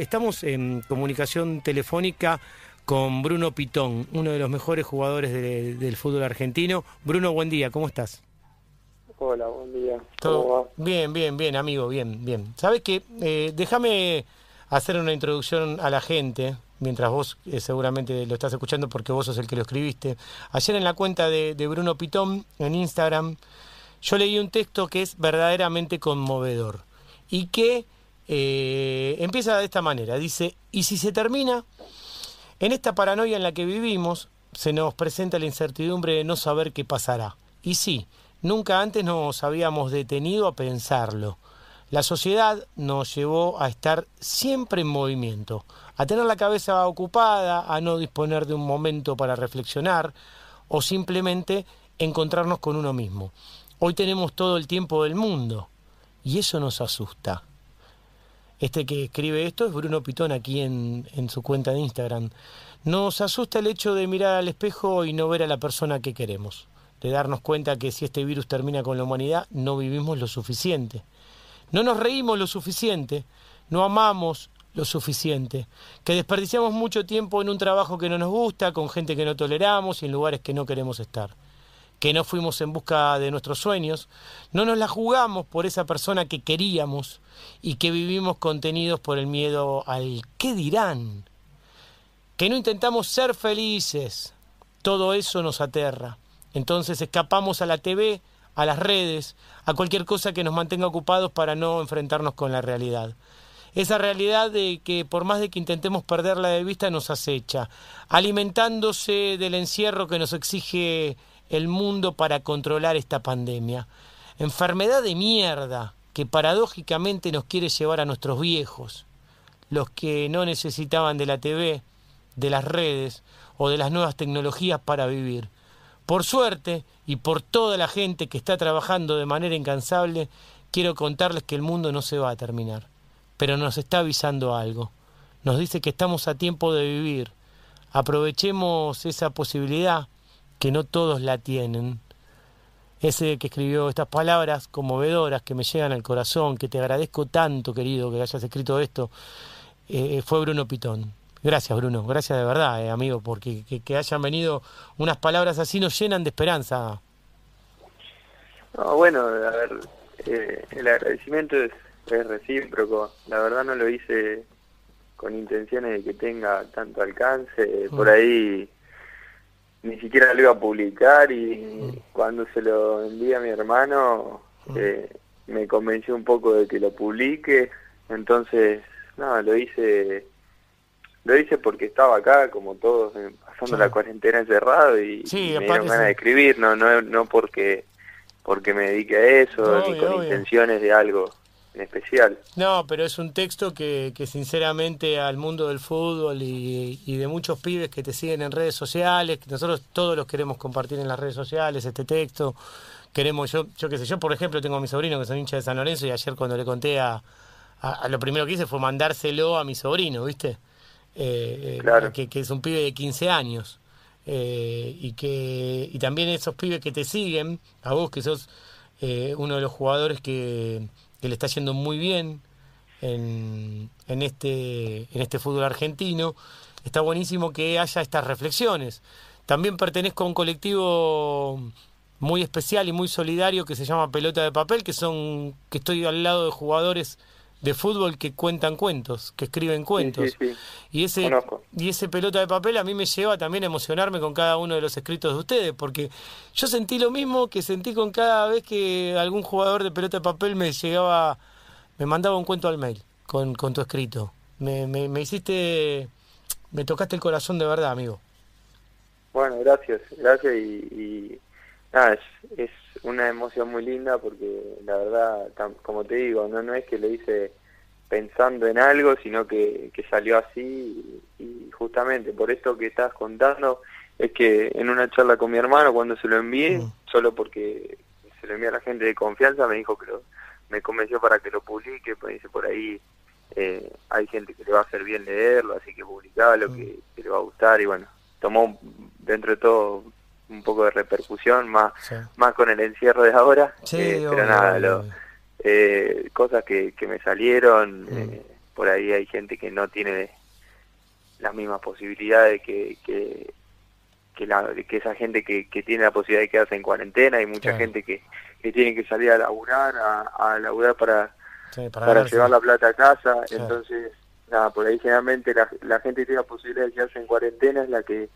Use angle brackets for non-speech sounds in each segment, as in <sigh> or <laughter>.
Estamos en comunicación telefónica con Bruno Pitón, uno de los mejores jugadores del fútbol argentino. Bruno, buen día, ¿cómo estás? Hola, buen día. ¿Todo? Bien, bien, bien, amigo, bien, bien. ¿Sabes qué? Eh, déjame hacer una introducción a la gente, mientras vos eh, seguramente lo estás escuchando porque vos sos el que lo escribiste. Ayer en la cuenta de, de Bruno Pitón, en Instagram, yo leí un texto que es verdaderamente conmovedor y que eh, empieza de esta manera. Dice, y si se termina, en esta paranoia en la que vivimos, se nos presenta la incertidumbre de no saber qué pasará. Y sí, nunca antes nos habíamos detenido a pensarlo. La sociedad nos llevó a estar siempre en movimiento, a tener la cabeza ocupada, a no disponer de un momento para reflexionar o simplemente encontrarnos con uno mismo. Hoy tenemos todo el tiempo del mundo y eso nos asusta. Este que escribe esto es Bruno Pitón aquí en, su cuenta de Instagram. Nos asusta el hecho de mirar al espejo y no ver a la persona que queremos, de darnos cuenta que si este virus termina con la humanidad, no vivimos lo suficiente. No nos reímos lo suficiente, no amamos lo suficiente, que desperdiciamos mucho tiempo en un trabajo que no nos gusta, con gente que no toleramos y en lugares que no queremos estar que no fuimos en busca de nuestros sueños, no nos la jugamos por esa persona que queríamos y que vivimos contenidos por el miedo al qué dirán, que no intentamos ser felices, todo eso nos aterra. Entonces escapamos a la TV, a las redes, a cualquier cosa que nos mantenga ocupados para no enfrentarnos con la realidad. Esa realidad de que por más de que intentemos perderla de vista nos acecha, alimentándose del encierro que nos exige el mundo para controlar esta pandemia. Enfermedad de mierda que paradójicamente nos quiere llevar a nuestros viejos, los que no necesitaban de la TV, de las redes o de las nuevas tecnologías para vivir. Por suerte, y por toda la gente que está trabajando de manera incansable, quiero contarles que el mundo no se va a terminar, pero nos está avisando algo. Nos dice que estamos a tiempo de vivir. Aprovechemos esa posibilidad que no todos la tienen. Ese que escribió estas palabras conmovedoras que me llegan al corazón, que te agradezco tanto, querido, que hayas escrito esto, eh, fue Bruno Pitón. Gracias, Bruno. Gracias de verdad, eh, amigo, porque que, hayan venido unas palabras así nos llenan de esperanza. bueno, a ver, eh, el agradecimiento es, es recíproco. La verdad no lo hice con intenciones de que tenga tanto alcance. Por mm. ahí ni siquiera lo iba a publicar y cuando se lo envía a mi hermano mm. eh, me convenció un poco de que lo publique. Entonces nada lo hice lo hice porque estaba acá como todos eh, pasando la cuarentena encerrado y, me dieron ganas de escribir no no no porque porque me dedique a eso ni con intenciones de algo en especial. No, pero es un texto que, que sinceramente al mundo del fútbol y, y, de muchos pibes que te siguen en redes sociales, que nosotros todos los queremos compartir en las redes sociales, este texto, queremos, yo, yo qué sé, yo por ejemplo tengo a mi sobrino que es un hincha de San Lorenzo y ayer cuando le conté a, a, lo primero que hice fue mandárselo a mi sobrino, ¿viste? Eh, eh claro. que, que, es un pibe de 15 años. Eh, y que y también esos pibes que te siguen, a vos que sos uno de los jugadores que, que le está yendo muy bien en, en, este, en este fútbol argentino. Está buenísimo que haya estas reflexiones. También pertenezco a un colectivo muy especial y muy solidario que se llama Pelota de Papel, que son que estoy al lado de jugadores de fútbol que cuentan cuentos, que escriben cuentos. Y ese y ese pelota de papel a mí me lleva también a emocionarme con cada uno de los escritos de ustedes, porque yo sentí lo mismo que sentí con cada vez que algún jugador de pelota de papel me llegaba, me mandaba un cuento al mail con, con tu escrito. Me, me, hiciste, me tocaste el corazón de verdad, amigo. Bueno, gracias, gracias y, nada, es, es una emoción muy linda porque la verdad, como te digo, no, no es que lo hice pensando en algo, sino que, que salió así y, justamente por esto que estás contando es que en una charla con mi hermano cuando se lo envié, mm. solo porque se lo envié a la gente de confianza, me dijo que me convenció para que lo publique, pues dice por ahí eh, hay gente que le va a hacer bien leerlo, así que publicaba lo mm. que, que, le va a gustar y bueno, tomó dentro de todo un poco de repercusión, más, más con el encierro de ahora. Eh, pero nada, lo, eh, cosas que, que me salieron, mm. eh, por ahí hay gente que no tiene las mismas posibilidades que, que, que, la, que esa gente que, que tiene la posibilidad de quedarse en cuarentena, hay mucha gente que, que tiene que salir a laburar, a, a laburar para, para, llevar la plata a casa, entonces, nada, por ahí generalmente la, la gente que tiene la posibilidad de quedarse en cuarentena es la que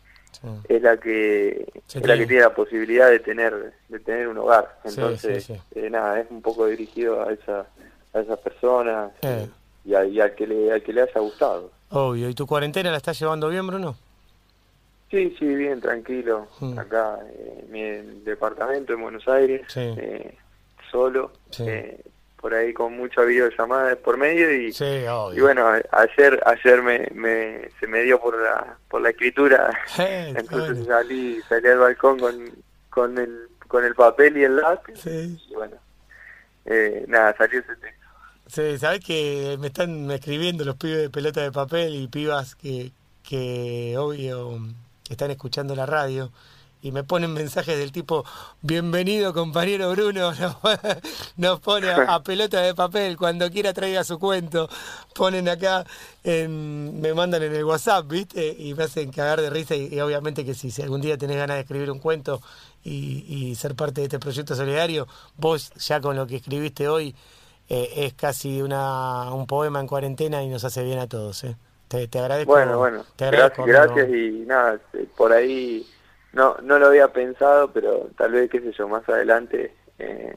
es la que es la que tiene. la posibilidad de tener de tener un hogar. Entonces eh, nada es un poco dirigido a esa a esas personas eh. y, a, y, al que le al que le haya gustado. Obvio. Y tu cuarentena la estás llevando bien Bruno sí sí bien tranquilo. Mm. acá en mi departamento en Buenos Aires eh, solo por ahí con muchas videollamadas por medio y, y bueno ayer ayer me, me, se me dio por la por la escritura. <laughs> <laughs> Entonces salí salí al balcón con con el con el papel y el lápiz y bueno eh, nada salió ese texto. Sí sabes que me están escribiendo los pibes de pelota de papel y pibas que que obvio están escuchando la radio y me ponen mensajes del tipo, bienvenido compañero Bruno, <laughs> nos, pone a, pelota de papel, cuando quiera traiga su cuento, ponen acá, me mandan en el WhatsApp, ¿viste? Y me hacen cagar de risa y, obviamente que si, si, algún día tenés ganas de escribir un cuento y, ser parte de este proyecto solidario, vos ya con lo que escribiste hoy eh, es casi una, un poema en cuarentena y nos hace bien a todos, ¿eh? Te, agradezco. Bueno, bueno, gracias, gracias y nada, por ahí no, no lo había pensado, pero tal vez, qué sé yo, más adelante eh,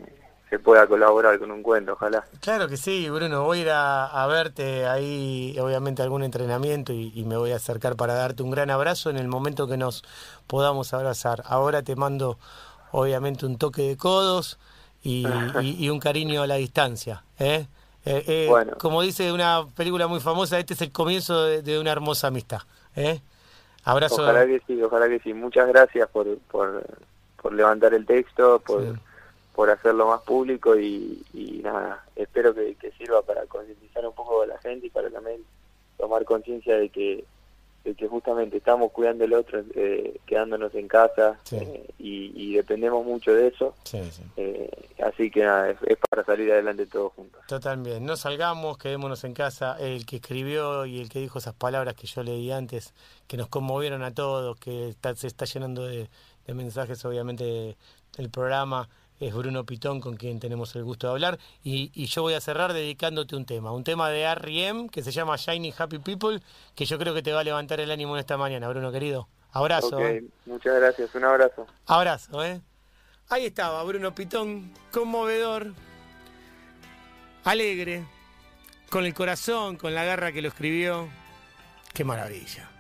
se pueda colaborar con un cuento, ojalá. Claro que sí, Bruno, voy a ir a, verte ahí, obviamente, algún entrenamiento y, me voy a acercar para darte un gran abrazo en el momento que nos podamos abrazar. Ahora te mando, obviamente, un toque de codos y, <laughs> un cariño a la distancia. ¿eh? Eh, eh, bueno. Como dice una película muy famosa, este es el comienzo de, de una hermosa amistad. ¿eh? Abrazo. Ojalá que sí, ojalá que sí. Muchas gracias por, por, por levantar el texto, por, por hacerlo más público y, y nada, espero que, que sirva para concientizar un poco a la gente y para también tomar conciencia de que que justamente estamos cuidando el otro, eh, quedándonos en casa eh, y, dependemos mucho de eso. Eh, así que nada, es, para salir adelante todos juntos. Totalmente, no salgamos, quedémonos en casa. El que escribió y el que dijo esas palabras que yo leí antes, que nos conmovieron a todos, que se está llenando de, de mensajes obviamente del programa es Bruno Pitón con quien tenemos el gusto de hablar y, yo voy a cerrar dedicándote un tema, un tema de R.E.M. que se llama Shiny Happy People que yo creo que te va a levantar el ánimo en esta mañana, Bruno querido. Abrazo. ¿eh? Muchas gracias, un abrazo. Abrazo, ¿eh? Ahí estaba Bruno Pitón, conmovedor, alegre, con el corazón, con la garra que lo escribió. Qué maravilla.